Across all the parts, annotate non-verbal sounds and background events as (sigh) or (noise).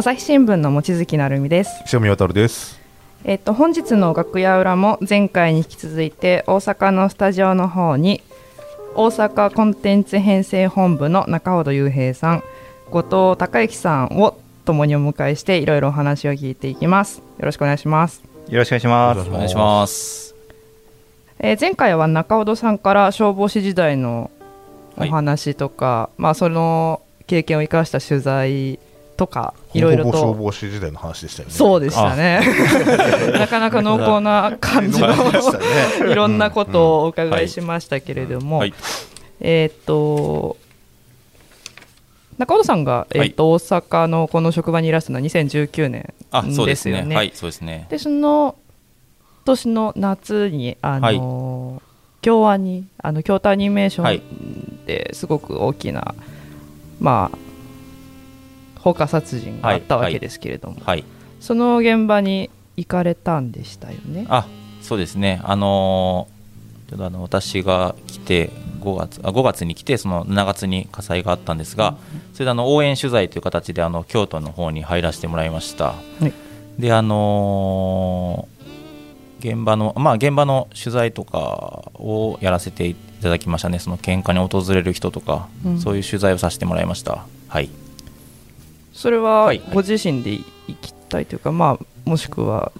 朝日新聞の望月成美です。塩見渡です。えっと本日の楽屋裏も前回に引き続いて大阪のスタジオの方に大阪コンテンツ編成本部の中本雄平さん、後藤孝之さんを共にお迎えしていろいろお話を聞いていきます。よろしくお願いします。よろしくお願いします。おお願いします。えー前回は中本さんから消防士時代のお話とか、まあその経験を生かした取材とかいろいろほぼ消と防士時代の話でしたよね。そうでしたね (laughs) なかなか濃厚な感じの (laughs) いろんなことをお伺いしましたけれども、はい。えーっと中本さんが、えーっと大阪のこの職場にいらしたのは2019年あ、そうでです。よね。はい、そうですね。でその年の夏にあの、京アニあの京都アニメーションですごく大きな、まあ放火殺人があったわけですけれども、はい。その現場に行かれたんでしたよね？あ、そうですね。あのーちょっとあの私が来て5月あ5月に来てその7月に火災があったんですが、それであの応援取材という形であの京都の方に入らせてもらいました。はいであのー現場のまあ現場の取材とかをやらせていただきましたね。その喧嘩に訪れる人とか、うんそういう取材をさせてもらいました。はい。それははいご自身で行きたいというか、まあもしくは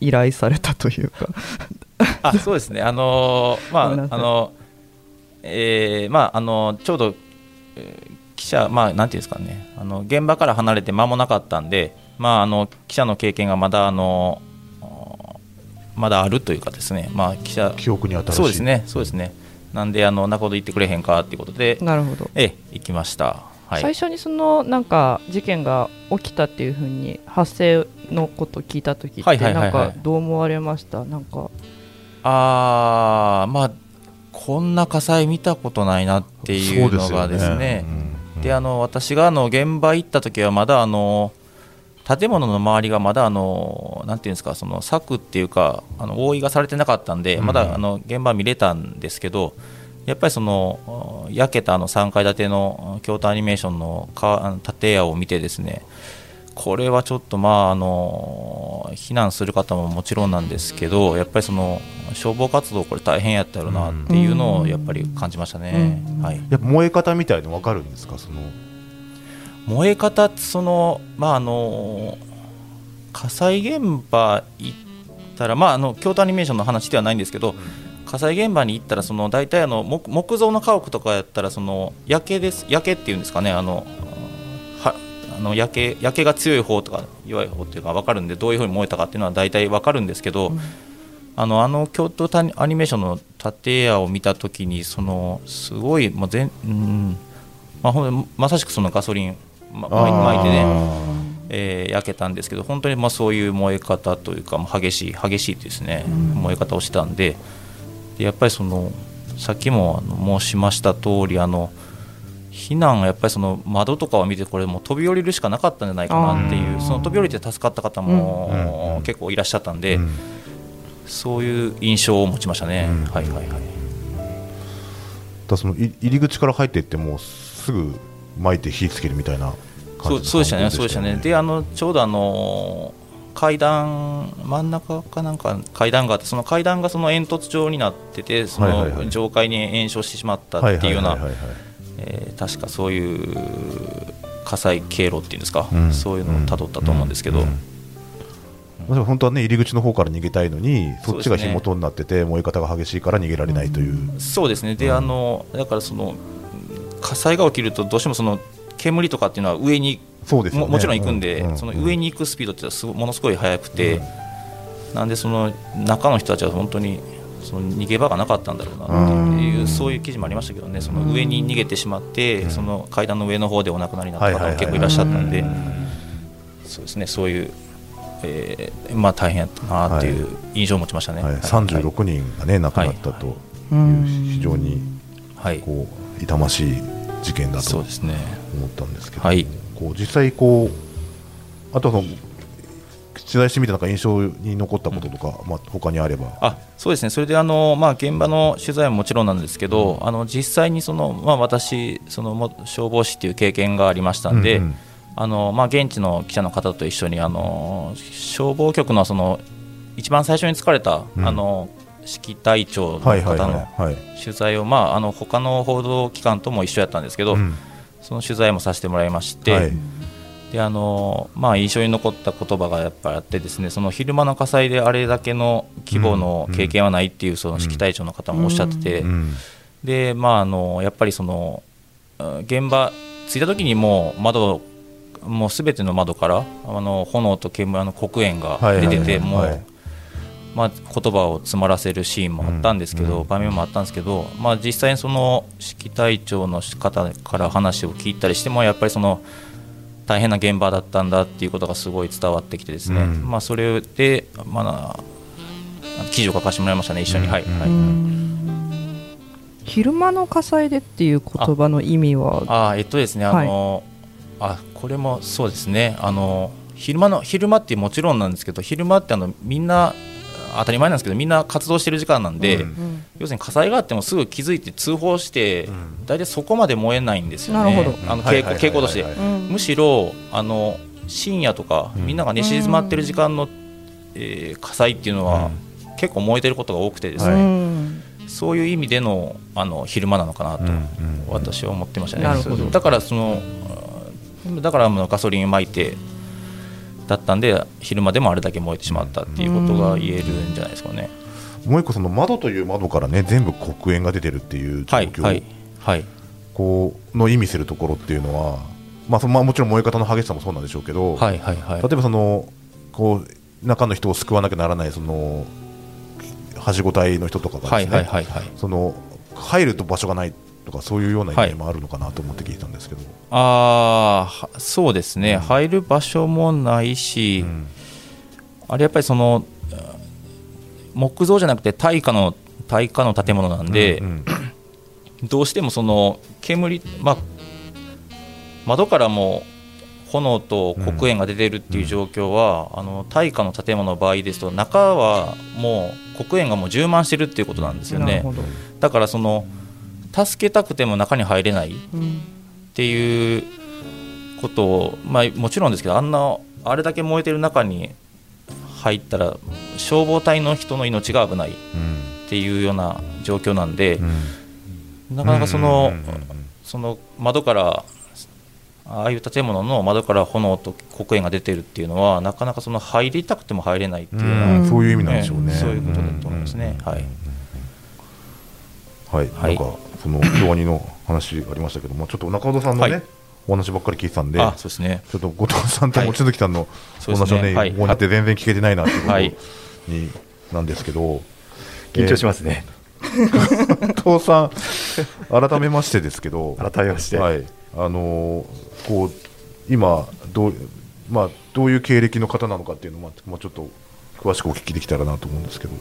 依頼されたというか。あそうですね、あのーまあ、あのえーまあ、あのちょうど、えー記者、まあ、なんていうんですかね、あの現場から離れて間もなかったんで、まあ、あの記者の経験がまだ、あのまだあるというかですね、まあ、記者、記憶に新しい。そうですね、そうですね、なんで、あの中ほど行ってくれへんかっていうことで、なるほど、ええ、行きました。はい、最初にそのなんか事件が起きたっていうふうに発生のことを聞いた時ってなんかどう思われました？なんか。あーまあ、こんな火災見たことないなっていうのがですね。うん。であの私があの現場行った時はまだあの建物の周りがまだあのなんていうんですかその柵っていうかあの覆いがされてなかったんでうん。まだあの現場見れたんですけどやっぱりその焼けたあの3階建ての京都アニメーションの建屋を見てですねこれはちょっとまああの避難する方ももちろんなんですけどやっぱりその消防活動これ大変やったやろなっていうのをやっぱり感じましたね。うん。はい。や燃え方みたいの分かるんですか？その燃え方ってそのまああの火災現場行ったらまああの京都アニメーションの話ではないんですけど、火災現場に行ったらその大体あの木木造の家屋とかやったらその焼けです焼けっていうんですかねあのはあの焼け焼けが強い方とか弱い方っていうか分かるんでどういうふうに燃えたかっていうのは大体分かるんですけど、うん。あのあの京都アニアニメーションの建屋を見たときにそのすごいもう全、うんまあ、ほんまさしくそのガソリン、ま、巻いてね、えー焼けたんですけど本当にまあそういう燃え方というか激しい激しいですね、燃え方をしたんででやっぱりそのさっきもあの申しました通りあの避難はやっぱりその窓とかを見てこれもう飛び降りるしかなかったんじゃないかなっていうその飛び降りて助かった方うん。もうん。結構いらっしゃったんで、うん。そういう印象を持ちましたね。うん。はいはいはい。だそのい入り口から入っていってもうすぐ巻いて火つけるみたいな感じのそうそうでしたね、そうでしたね。で、あのちょうどあの階段真ん中かなんか階段があって、その階段がその煙突状になってて、その上階に炎症してしまったっていうような確かそういう火災経路っていうんですか、うん。そういうのをたどったと思うんですけど、本当はね入り口の方から逃げたいのにそっちが火元になってて燃え方が激しいから逃げられないという、そうですね、で、うん。あのだからその火災が起きると、どうしてもその煙とかっていうのは上にそうですよね。ももちろん行くんで、ううその上に行くスピードってすごものすごい速くて、なんでその中の人たちは本当にその逃げ場がなかったんだろうなっていう、うんそういう記事もありましたけどね、その上に逃げてしまって、うん。その階段の上の方でお亡くなりになったはいはいはい方も結構いらっしゃったんで、うんそうですね、そういう、えーまあ、大変やったなっていう印象を持ちましたね。はい、はい。36人がね亡くなったとういうん非常にはい、こう痛ましい事件だと思そうですね。ったんですけど、はいこう実際こうあとはその取材してみてなんか印象に残ったこととか、まあ他にあれば。あそうですね、それであの、まあ、現場の取材ももちろんなんですけど、あの実際にその、まあ、私そのも消防士っていう経験がありましたんで、うんうん。あのまあ、現地の記者の方と一緒にあの消防局のその一番最初に疲れた、うん。あの指揮隊長の方のはい。取材を、まあ、あの他の報道機関とも一緒やったんですけど、うんその取材もさせてもらいまして、はい。であのまあ、印象に残った言葉がやっぱりあってですねその昼間の火災であれだけの規模の経験はないっていうその指揮隊長の方もおっしゃってて、うんでまあ、あのやっぱりそのうん現場着いた時にもう窓もうすべての窓からあの炎と煙あの黒煙が出てて、もう、はいまあ、言葉を詰まらせるシーンもあったんですけど、うん場面もあったんですけど、まあ、実際にその指揮隊長の方から話を聞いたりしてもやっぱりその大変な現場だったんだっていうことがすごい伝わってきてですね、うん。まあ、それで、まあ、記事を書かせてもらいましたね一緒に、はい、うん。はい。昼間の火災でっていう言葉の意味は？あーえっとですねあの、あこれもそうですね。あの昼間の昼間ってもちろんなんですけど昼間ってあのみんな当たり前なんですけどみんな活動してる時間なんで、うん。要するに火災があってもすぐ気づいて通報して、ん。大体そこまで燃えないんですよね。あの傾向はいはいはいはい傾向として、うん。むしろあの深夜とか、うん。みんなが寝静まってる時間の、えー火災っていうのは、結構燃えてることが多くてですうね、んそういう意味でのあの昼間なのかなと、私は思ってましたね。だからそのだからガソリンを撒いてだったんで昼間でもあれだけ燃えてしまったっていうことが言えるんじゃないですかね。もう一個その窓という窓からね全部黒煙が出てるっていう状況、はいはいはいこうの意味するところっていうのは、まあそのまあ、もちろん燃え方の激しさもそうなんでしょうけど、はいはいはい例えばそのこう中の人を救わなきゃならないそのはしご隊の人とかがはいですね、はいはいはい。その入ると場所がないとかそういうような意味もあるのかなと思って聞いたんですけど、ああはそうですね、うん。入る場所もないし、うん。あれやっぱりそのあ木造じゃなくて耐火の耐火の建物なんで、うんどうしてもその煙、まあ、窓からも炎と黒煙が出てるっていう状況は、あの耐火の建物の場合ですと中はもう黒煙がもう充満してるっていうことなんですよね。だからその助けたくても中に入れないっうんていうことを、まあ、もちろんですけどあんなあれだけ燃えてる中に入ったら消防隊の人の命が危ないっうんていうような状況なんで、うんなかなかその、その窓からああいう建物の窓から炎と黒煙が出てるっていうのはなかなかその入りたくても入れないっていうような、うん。そういう意味なんでしょうね。そういうことだと思いますね。はい。はい、はい。なんかその (coughs) 京アニの話ありましたけども、ちょっと中尾さんのね、はい。お話ばっかり聞いてたんで、あ、そうですね。ちょっと後藤さんとはい。望月さんのおそうですね。話をね、はい。ここになって全然聞けてないなっていうことはい。になんですけど、緊張しますね、後藤さん、改めましてですけど、改めまして、はい、あのーこう今どうまあどういう経歴の方なのかっていうのをまあもうちょっと詳しくお聞きできたらなと思うんですけど。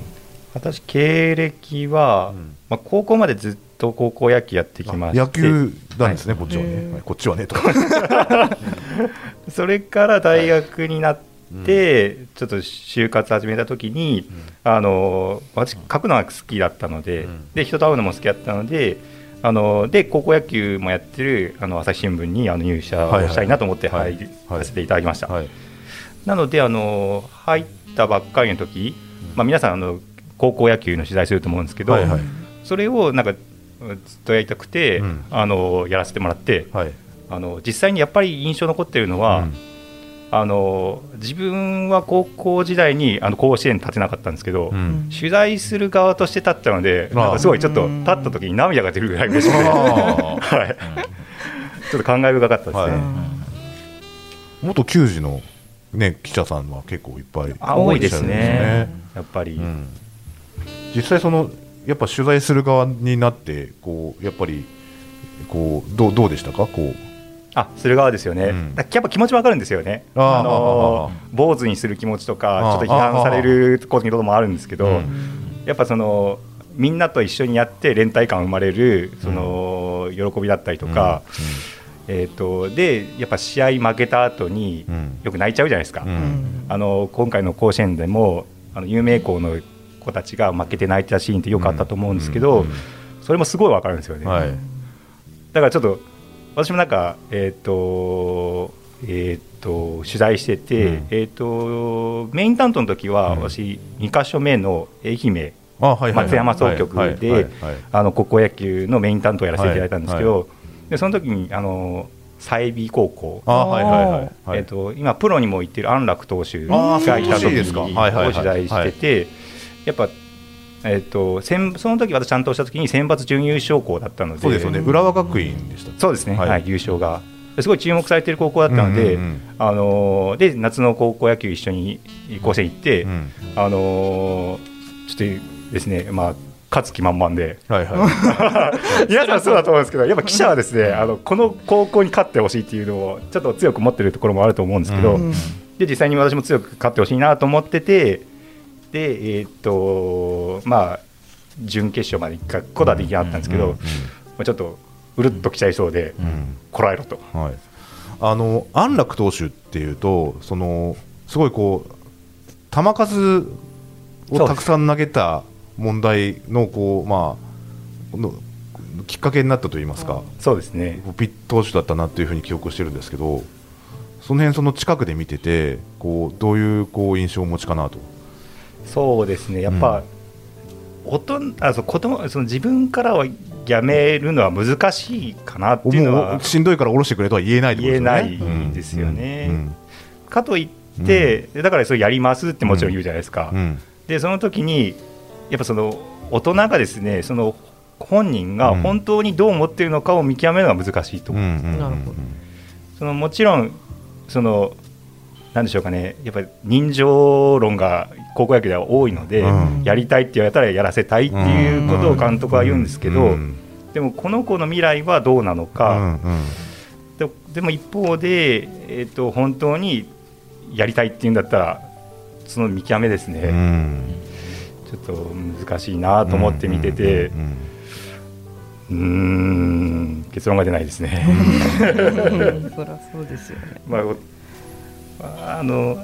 私経歴は、うん。まあ、高校までずっと高校野球やってきまして。野球なんですね、はこっちはね、はいこっちはねと (laughs) それから大学になって、ちょっと就活始めた時に、あの私書くのが好きだったので,、うん。で人と会うのも好きだったのであので高校野球もやってるあの朝日新聞にあの入社をしたいなと思ってはい入はい。らせていただきました、はい。なのであの入ったばっかりの時、まあ、皆さんあの高校野球の取材すると思うんですけど、はいはい。それをなんかずっとやりたくて、うん。あのやらせてもらってはい。あの実際にやっぱり印象残ってるのは、うん。あの自分は高校時代にあの甲子園立てなかったんですけど、うん。取材する側として立ったのでなんかすごいちょっと立った時に涙が出るぐらい嬉しくて、あはい、ちょっと感慨深かったですね。はい。元球児の、ね、記者さんは結構いっぱいあ多いですね。るんやっぱり、うん実際そのやっぱ取材する側になってこうやっぱりこうどうどうでしたか？こう。あする側ですよね、うん。やっぱ気持ちわかるんですよね、あの坊主にする気持ちとあか、あちょっと批判されることもあるんですけど、うんやっぱそのみんなと一緒にやって連帯感生まれるその喜びだったりとか、えー、とでやっぱ試合負けた後にうん。よく泣いちゃうじゃないですか、うんうん。あの今回の甲子園でもあの有名校の子たちが負けて泣いてたシーンってよくあったと思うんですけど、うんそれもすごいわかるんですよね。はい。だからちょっと私もなんか、えー、とえーっと取材してて、うん。えーっとメイン担当の時は、うん。私2か所目の愛媛松山総局で高校野球のメイン担当をやらせていただいたんですけど、でその時にあの済美高校えっと今プロにも行ってる安楽投手がいた時そうですか？にはいはいはい。お取材しててやっぱえっと選その時私ちゃんとした時に選抜準優勝校だったので。そうですよね。浦和学院でしたそうですね。はい。はい優勝が。すごい注目されてる高校だったのでうんうん。うんあのーで夏の高校野球一緒に甲子園行ってうんあのーちょっとですねまあ勝つ気満々で。はいはい。(laughs) 皆さんそうだと思うんですけどやっぱ記者はですねあのこの高校に勝ってほしいっていうのをちょっと強く持ってるところもあると思うんですけど、うん。で実際に私も強く勝ってほしいなと思っててでえーっとまあ準決勝まで行くことはできなかったんですけど、うんまあ、ちょっとうるっときちゃいそうで、うん。うんこらえろと。はい、あの安楽投手っていうとそのすごいこう球数をたくさん投げた問題のこうまあのきっかけになったといいますか、そうですね。ピッ投手だったなというふうに記憶してるんですけどその辺その近くで見ててこうどういうこう印象をお持ちかなと。そうですね。やっぱ、大人あそう子供その自分からはやめるのは難しいかなっていうのもはうしんどいから下ろしてくれとは言えないね。言えないですよね。うん。うん。かといって、だからそれやりますってもちろん言うじゃないですか、うん。でその時にやっぱその大人がですねその本人がうん。本当にどう思っているのかを見極めるのが難しいと思う、うん。うん。うん。なるほどそのもちろんそのなんでしょうかね。やっぱり人情論が高校野球では多いので、うん。やりたいって言われたらやらせたいっていうことを監督は言うんですけど、うん。でもこの子の未来はどうなのうか、んうん。ででも一方で、えー、と本当にやりたいっていうんだったらその見極めですね、うん。ちょっと難しいなと思って見ててうんうんうんうーん結論が出ないですね。(laughs) そりゃそうですよね。まあおあの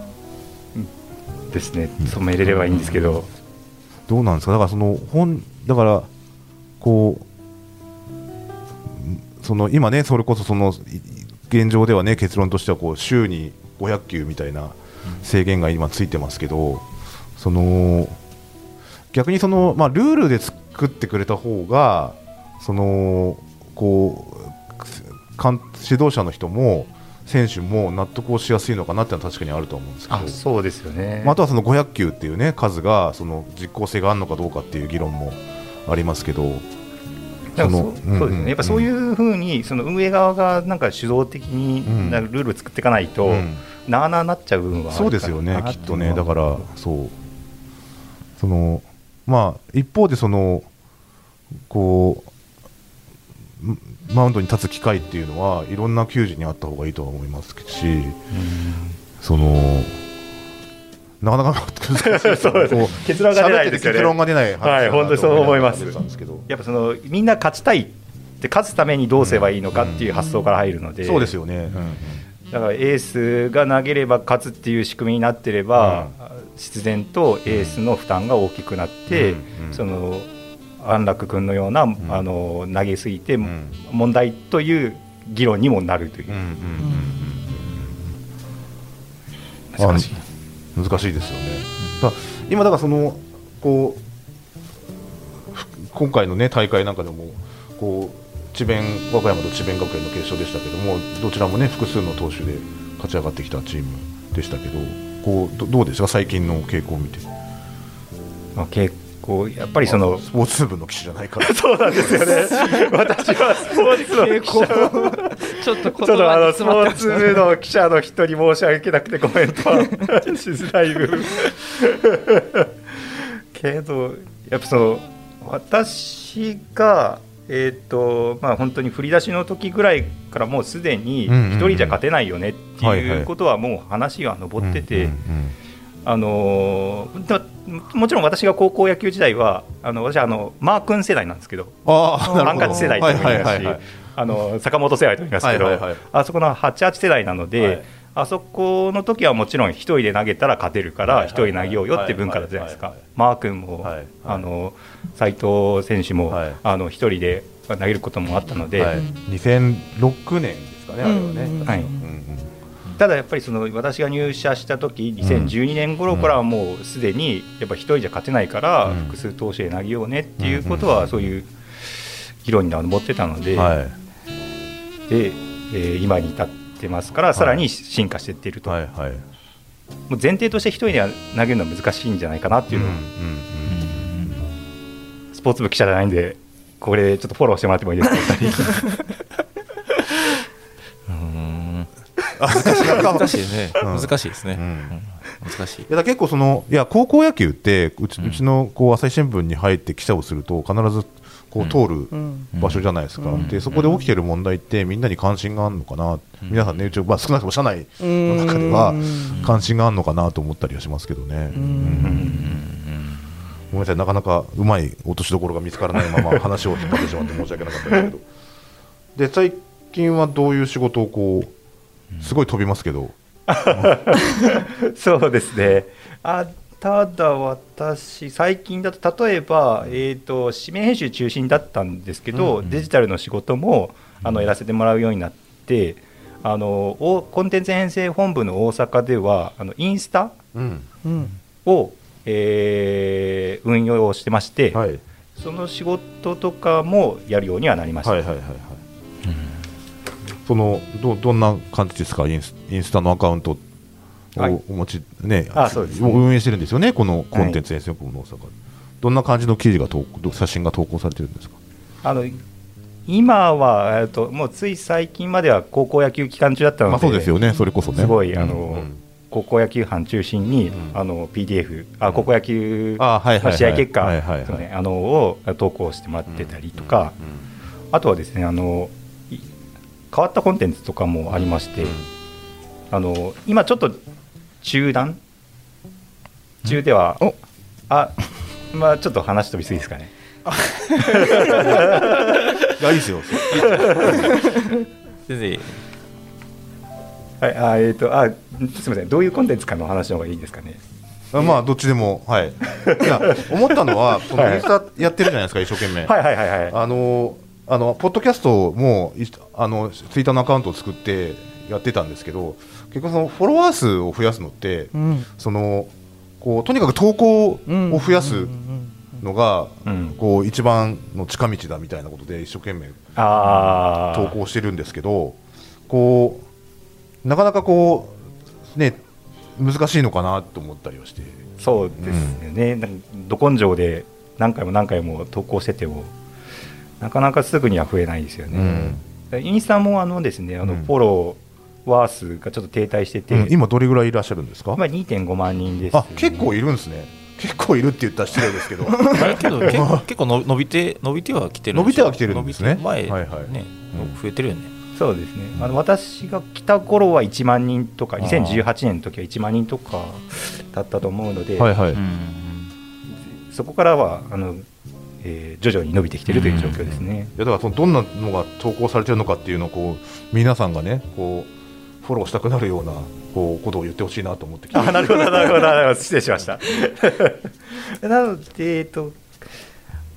ですね染めれればいいんですけど、どうなんですか？だからその本だからこうその今ねそれこそその現状ではね結論としてはこう週に500球みたいな制限が今ついてますけどその逆にそのまあルールで作ってくれた方がそのこう監指導者の人も選手も納得をしやすいのかなってのは確かにあると思うんですけど。あそうですよね。まあ、あとはその500球っていうね数がその実効性があるのかどうかっていう議論もありますけど、そのそうですね、やっぱそうういうふうにその運営側がなんか主導的にうんなルールを作っていかないと、ん。なあなあなっちゃう部分はあるそうですよねきっとね。だからそう。そのまあ一方でそのこうんマウンドに立つ機会っていうのはいろんな球児にあった方がいいとは思いますしそのなかなか結論が出ないですよね。結論が出ないはい本当にそう思います。やっぱそのみんな勝ちたいって勝つためにどうすればいいのかっていう発想から入るので、そうですよね、だからエースが投げれば勝つっていう仕組みになってれば、必然とエースの負担が大きくなって、うんうん。その安楽君のような、ん。あの投げすぎてん。問題という議論にもなるという、難しい。あ難しいですよね。だ今だからそのこうふ今回のね大会なんかでもこう智弁和歌山と智弁学園の決勝でしたけどもどちらもね複数の投手で勝ち上がってきたチームでしたけどこうどどうですか？最近の傾向を見て。まあ、結構やっぱりそのスポーツ部の記者じゃないから。(laughs) そうなんですよね。(laughs) 私はスポーツの記者ちょっと言ちょっとあのスポーツ部の記者の人に申し訳なくてコメントは (laughs) しづらい部分。けどやっぱその私がえっ、とまあ本当に振り出しの時ぐらいからもうすでに一人じゃ勝てないよねってはいうことはもう話が上ってて、あのーだもちろん私が高校野球時代はあの私はあのマー君世代なんですけどハンカチ世代とも言いますしあの坂本世代とも言いますけど、あそこの88世代なので、はい。あそこの時はもちろん一人で投げたら勝てるから一人投げようよって文化だったじゃないですか。マー君も、はいはい。あの斉藤選手も、一人で投げることもあったので、はい、2006年ですかね、あれはね。うん。うんはいうんうんただやっぱりその私が入社した時2012年頃からはもうすでにやっぱ一人じゃ勝てないからうん。複数投手で投げようねっていうことはそういう議論には上ってたので,、はい。でえー今に至ってますからさらに進化していっていると、はいはい。もう前提として一人では投げるのは難しいんじゃないかなっていうのを、うんうん。スポーツ部記者じゃないんでこれちょっとフォローしてもらってもいいですか (laughs) お二人うん難難しいですね、うん。難しいですね、うん。うん。難しい。いや結構そのいや高校野球ってうち,、ううん。ちのこう朝日新聞に入って記者をすると必ずこう通るうん。場所じゃないですか、うん。でそこで起きてる問題ってみんなに関心があるのかな、皆さんねうち、まあ、少なくとも社内の中ではうん。関心があるのかなと思ったりはしますけどね、うん。ごめんなさい。なかなかうまい落としどころが見つからないまま (laughs) 話を引っ張ってしまって申し訳なかったですけど。で最近はどういう仕事をこうすごい飛びますけど、(laughs) そうですね。あただ私最近だと例えば、えー、と指名編集中心だったんですけど、うんデジタルの仕事もあのやらせてもらうようになってあのおコンテンツ編成本部の大阪ではあのインスタうんうん。を、えー運用してまして、はい、その仕事とかもやるようにはなりました、はいはいはいはいそのどどんな感じですか？インスインスタのアカウントをはい。お持ち、ねあそうですね。も運営してるんですよね？このコンテンツ編成部の大阪、どんな感じの記事が投稿写真が投稿されてるんですか？あの今は、えっと、もうつい最近までは高校野球期間中だったので、まあそうですよね。それこそね。すごいうんあのうん。高校野球班中心に、ん。あの PDF あ高校野球あはいはいはいの試合結果はいはいはい。そうねあのを投稿してもらってたりとか、あとはですねあのい変わったコンテンツとかもありまして、あの今ちょっと中断？中では、お。あ (laughs) まあちょっと話飛びすぎですかね。(laughs) いやいいですよ。(laughs) 全然はいあえっ、とあすみません。どういうコンテンツかの話の方がいいですかね？あまあどっちでもはい。いや思ったのはそのはい。インスタやってるじゃないですか一生懸命、はいはいはいはい。あのあのポッドキャストもいあのツイッターのアカウントを作ってやってたんですけど結局そのフォロワー数を増やすのって、うん。そのこうとにかく投稿を増やすうんのが、うん。こう一番の近道だみたいなことで一生懸命ああ投稿してるんですけどこうなかなかこうね難しいのかなと思ったりはして。そうですよね、なんかど根性で何回も何回も投稿しててもなかなかすぐには増えないですよね、インスタもあのですねあのうん。フォロワー数がちょっと停滞してて、うん。今どれぐらいいらっしゃるんですか？今2.5万人です、あ結構いるんですね。結構いるって言ったら失礼ですけど。あれけど (laughs) 結構結構の伸びて伸びてはきてるん伸びてはきてるんですね。伸びて前、はいはい。ねうん。増えてるよね。そうですね。あの私が来た頃は1万人とかあー。2018年の時は1万人とかだったと思うので、はいはい、そこからはあの、えー徐々に伸びてきてるという状況ですね、いやだからそのどんなのが投稿されてるのかっていうのをこう皆さんがねこうフォローしたくなるようなこうことを言ってほしいなと思ってきて。あなるほどなるほどなるほど。失礼しました。(laughs) なので、えっと、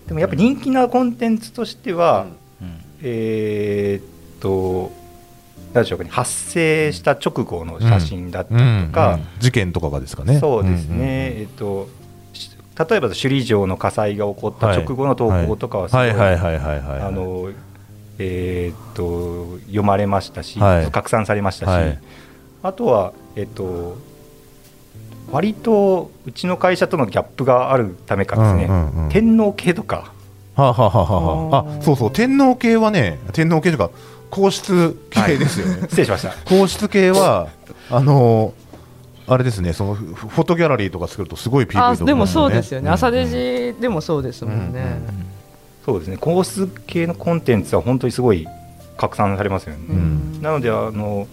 でもやっぱ人気なコンテンツとしては、えーっと何でしょうかね発生した直後の写真だったりとか、うん。うん。事件とかがですかね。そうですね、ん。ん。えっとし例えば首里城の火災が起こった直後の投稿とかはすごい、はい。はい。はい。はい。はい。あのえーっと読まれましたし、はい。拡散されましたし、はい。あとは、えっと、割とうちの会社とのギャップがあるためかですね、うんうんうん。天皇系とか、はあ、はあはあはあ、あそうそう。天皇系はね天皇系というか皇室系ですよね、(laughs) 失礼しました。皇室系はあのあれですねそのフフォトギャラリーとか作るとすごい PV とかあでもそうですよね、ん。朝デジでもそうですもんね、そうですね、皇室系のコンテンツは本当にすごい拡散されますよね。うん。なので、あの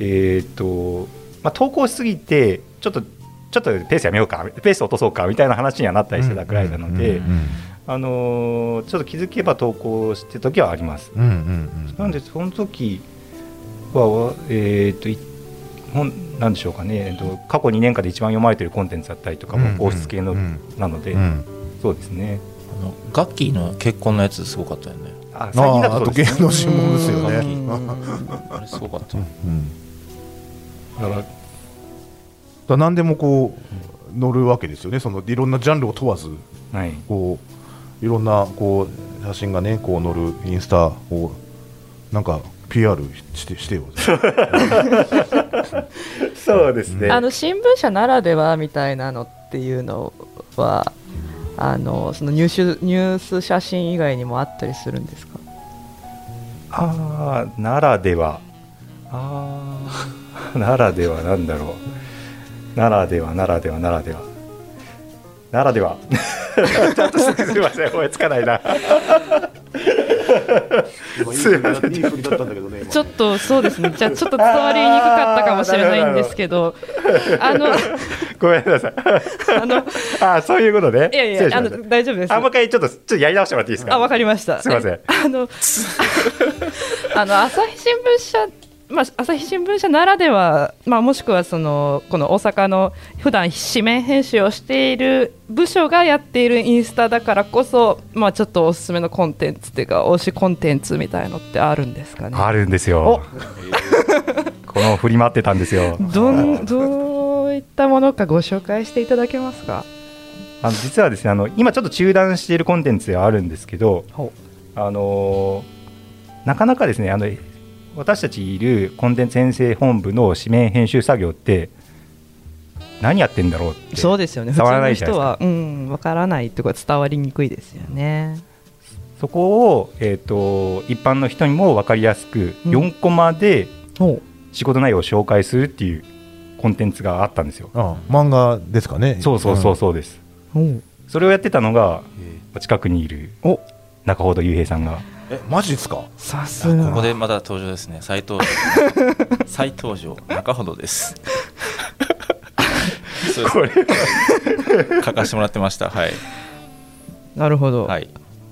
えーっとまあ、投稿しすぎて、ちょっと、ちょっとペースやめようか、ペース落とそうかみたいな話にはなったりしてたくらいなので、うんうんあのーちょっと気づけば投稿してる時はあります。うんうんうんなので、その時は、えーっといほんなんでしょうかね、えっと過去2年間で一番読まれてるコンテンツだったりとかうんも皇室系のうん。なので、うん。そうですね。あのガッキーの結婚のやつすごかったよね。あ最近だああととそうですね。芸能新聞ですようねん。あれすごかった、うんだからだ何でもこう乗るわけですよね。そのいろんなジャンルを問わずはい。こういろんなこう写真がねこう載るインスタをなんか PR してしてよ (laughs) そうですね。あの新聞社ならではみたいなのっていうのはあのそのニュースニュース写真以外にもあったりするんですか？ああならでは。ああ (laughs) ならではなんだろう。ならではならではならでは。ならでは。(laughs) ちょっとすみません思いつかないなちょっとそうですね。じゃあちょっと伝わりにくかったかもしれないんですけど。(laughs) あのごめんなさい。あのああそういうことねいやいやあの大丈夫です。あもう一回ちょっとちょっとやり直してもらっていいですか？あわかりました。すいませんあの (laughs) あの朝日新聞社まあ、朝日新聞社ならでは、まあ、もしくはそのこの大阪の普段紙面編集をしている部署がやっているインスタだからこそ、まあ、ちょっとおすすめのコンテンツっていうか推しコンテンツみたいのってあるんですかね。あるんですよ。(laughs) この振り回ってたんですよ。どんどういったものかご紹介していただけますか？あの実はですねあの今ちょっと中断しているコンテンツではあるんですけどほあのーなかなかですねあの私たちいるコンテンツ編成本部の紙面編集作業って何やってんだろうってそうですよね。普伝わら通のないじゃないですか。人はうんわからないってことは伝わりにくいですよね。そこを、えー、と一般の人にも分かりやすくうん。4コマでほ仕事内容を紹介するっていうコンテンツがあったんですよ。あ漫画ですかね。そうそうそうそうです。うほう。それをやってたのが近くにいるお。中ほど雄平さんがえマジですか？さすこがこでまた登場ですね。斉藤 (laughs) 再登場中ほどです。(laughs) これ書かせてもらってました。はい。なるほど、はい。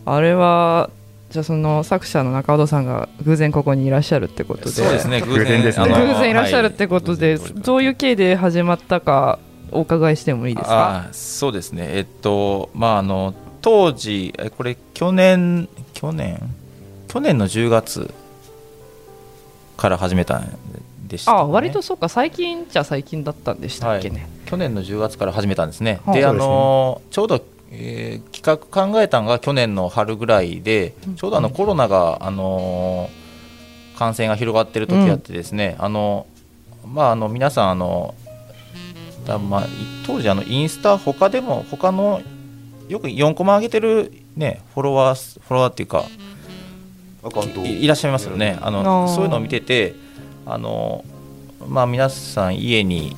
あれはじゃあその作者の中尾さんが偶然ここにいらっしゃるってことで。そうですね。偶然ですね。偶然いらっしゃるってことで、はい。どういう経緯で始まったかお伺いしてもいいですか？あそうですね。えっとまああの当時えこれ去年去年？去年の10月から始めたんでした、ね、あ割とそうか最近じゃ最近だったんでしたっけね、去年の10月から始めたんですね。はあで、あのちょうど、えー企画考えたのが去年の春ぐらいで、ちょうどあのコロナが、あの感染が広がってる時あってですね、あのまああの皆さんあのだまあ当時あのインスタ他でも他のよく4コマ上げてるねフォロワーフォロワーっていうかアカウントいいらっしゃいますよね、あのそういうのを見ててあの、まあ、皆さん家に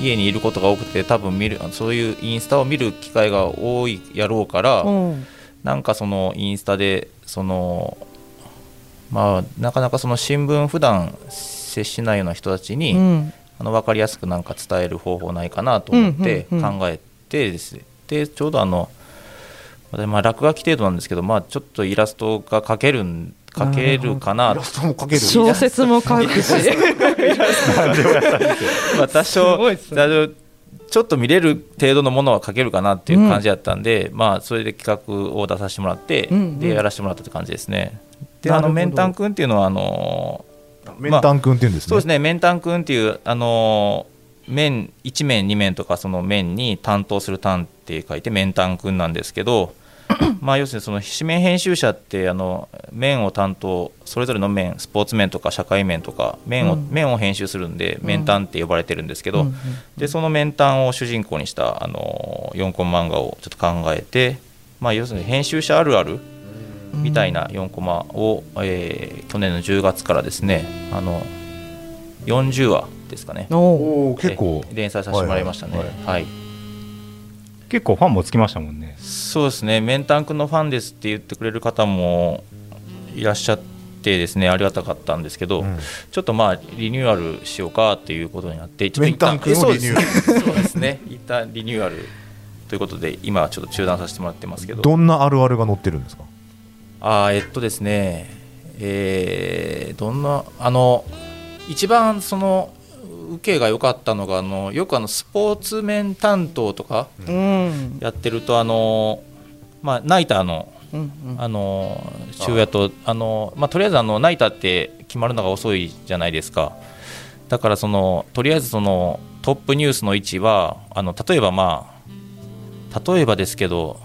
家にいることが多くて多分見るそういうインスタを見る機会が多いやろうから、うん。なんかそのインスタでそのまあなかなかその新聞普段接しないような人たちに、うん。あの分かりやすくなんか伝える方法ないかなと思ってうんうんうん。考えてです。ね、でちょうどあのまあ落書き程度なんですけど、まあ、ちょっとイラストが描けるん描けるかな。イラストも描ける。小説も書くし。まあ多少ちょっと見れる程度のものは書けるかなっていう感じだったんで、まあそれで企画を出させてもらって、うんうん。でやらせてもらったって感じですね。であのメンタン君っていうのはあのメンタン君って言うんですね、そうですね、面単君っていう、あのー面1面、2面とか、その面に担当する担って書いて、面単君なんですけど、(coughs) まあ要するにその紙面編集者ってあの面を担当それぞれの面スポーツ面とか社会面とか面を,、うん。面を編集するんで面単って呼ばれてるんですけど、うんうんでその面単を主人公にしたあの4コマ漫画をちょっと考えて、まあ、要するに編集者あるあるみたいな4コマを、えー去年の10月からですねあの40話ですかね。お結構。え連載させてもらいましたね。はいは、はい結構ファンもつきましたもんね。そうですね。メンタン君のファンですって言ってくれる方もいらっしゃってですね。ありがたかったんですけど、うん。ちょっとまあリニューアルしようかっていうことになってちょっとメンタン君をリニューアル。えそうですね。(laughs) 一旦リニューアルということで今はちょっと中断させてもらってますけど。どんなあるあるが載ってるんですか？あーえっとですね、えーどんな、あの、一番その、受けが良かったのが、あのよくあのスポーツ面担当とかうん。やってると、あのまあ、ナイターの、うんうん。あの昼夜と、あのまあ、とりあえずあのナイターって決まるのが遅いじゃないですか。だからそのとりあえずそのトップニュースの位置はあの例えばまあ例えばですけど、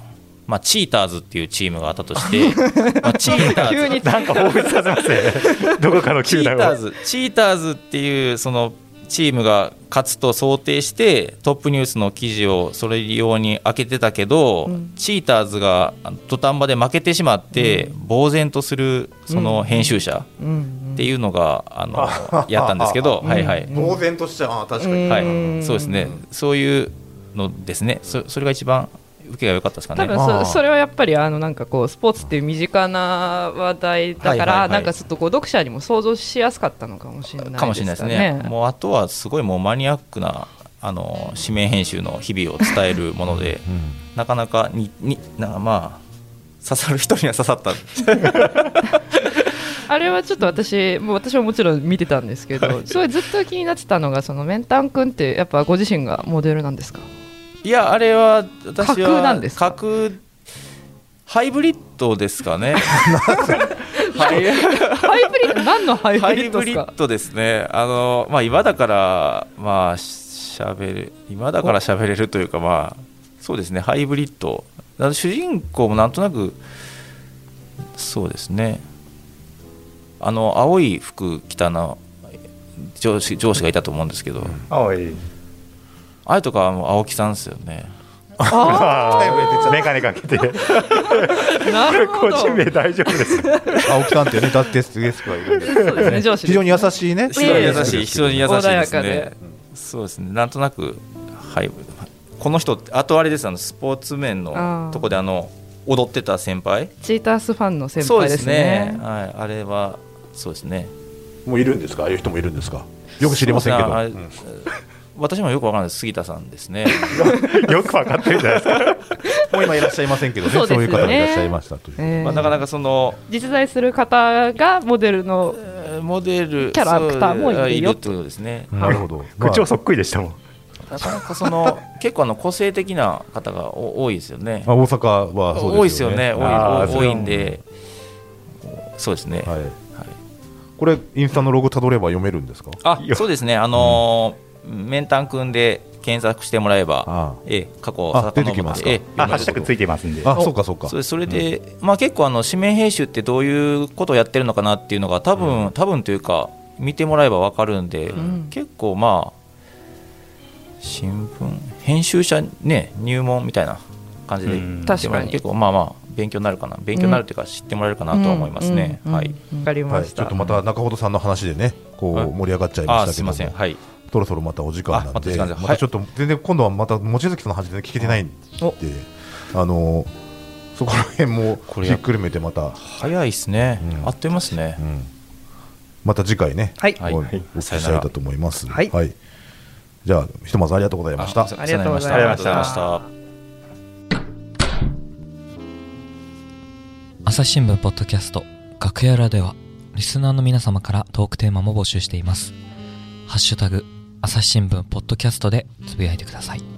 まあ、チーターズっていうチームがあったとして、(laughs) まあ、チーターズ。なんか彷彿させますね。どこかのチーターズチーターズっていうそのチームが勝つと想定してトップニュースの記事をそれ用に開けてたけど、うん。チーターズがあの土壇場で負けてしまって、呆然とするその編集者うん。っていうのが、あの (laughs) やったんですけど、うん。はいはい、呆然としちゃうあ確かに、うんはい。うん。そうですね。そういうのですね。そそれが一番受けが良かったですかね。多分そそれはやっぱりあのなんかこうスポーツっていう身近な話題だから、はいはいはい。なんかちょっとこう読者にも想像しやすかったのかもしれないですかもしれないですね。もうあとはすごいもうマニアックなあの紙面編集の日々を伝えるものでなかなかにになまあ刺さる人には刺さった。(laughs) あれはちょっと私もう私ももちろん見てたんですけどすごいずっと気になってたのがそのメンタン君ってやっぱご自身がモデルなんですか？いやあれは私は架空なんですか？架空ハイブリッドですかね。ハ (laughs) イハイブリッド何のハイブハリッイブリッドですかドですね。あのまあ今だからまあしゃべる今だから喋れるというかまあそうですね。ハイブリッド。あの主人公もなんとなくそうですね。あの青い服着たの上司上司がいたと思うんですけど、青いあれとかはもう青木さんですよね。あメガネかけて。あなるほ個ど人名大丈夫です。青木さんってねダッテスゲストがいるんで。そうですね上司非常に優しいね。非常に優しい、い非常に優しいですね。そうですね、なんとなく、はい、この人、あとあれです、あのスポーツ面あのーとこであの踊ってた先輩、チータースファンの先輩そうでですすね。ね、はい、あれは、そうですね。もういるんですか？ああいう人もいるんですか？よく知りませんけど、私もよくわからないです、杉田さんですね。(laughs) よく分かってるじゃないですか。(laughs) もう今いらっしゃいませんけどね。そうね。そういう方がいらっしゃいましたという、えー。まあ、なかなかその、実在する方がモデルのえーモデル、キャラクターもいるよ。そういるってことですね。なるほど、まあ口調そっくりでしたもん。なかなかその、(laughs) 結構あの個性的な方がお多いですよね。まあ、大阪はそうですよね。多いですよね、多い多いんで、そうですね。はい、これインスタのログたどれば読めるんですか？あそうですね、あのーメンタン君で検索してもらえば、あええ過去あ出てきますか。ええあハッシュタグついてますんで。あそうかそうか。それそれで、まあ、結構あの、紙面編集ってどういうことをやってるのかなっていうのが、多分、多分というか、見てもらえば分かるんで、ん。結構まあ、新聞、編集者、ね、入門みたいな感じで確かに。結構まあまあ、勉強になるかな、勉強になるというか、知ってもらえるかなとは思いますね。うん。うんはい。うん。わかりはい、ました、ちょっとまた中ほどさんの話でねこはい。う盛り上がっちゃいまあしたけども。すいません、はい、そろそろまたお時間なんでまたちょっと全然今度はまた望月さんの話で聞けてないんでお。あのそこら辺もこれひっくるめてまた、早いですね、うん。あっという間ですね。うん。また次回ね、はい。はい。おお聞きしたいと思います。はい。じゃあひとまずありがとうございました。ありがとうございました。ありがとうございました。朝日新聞ポッドキャスト楽屋裏ではリスナーの皆様からトークテーマも募集しています。ハッシュタグ朝日新聞ポッドキャストでつぶやいてください。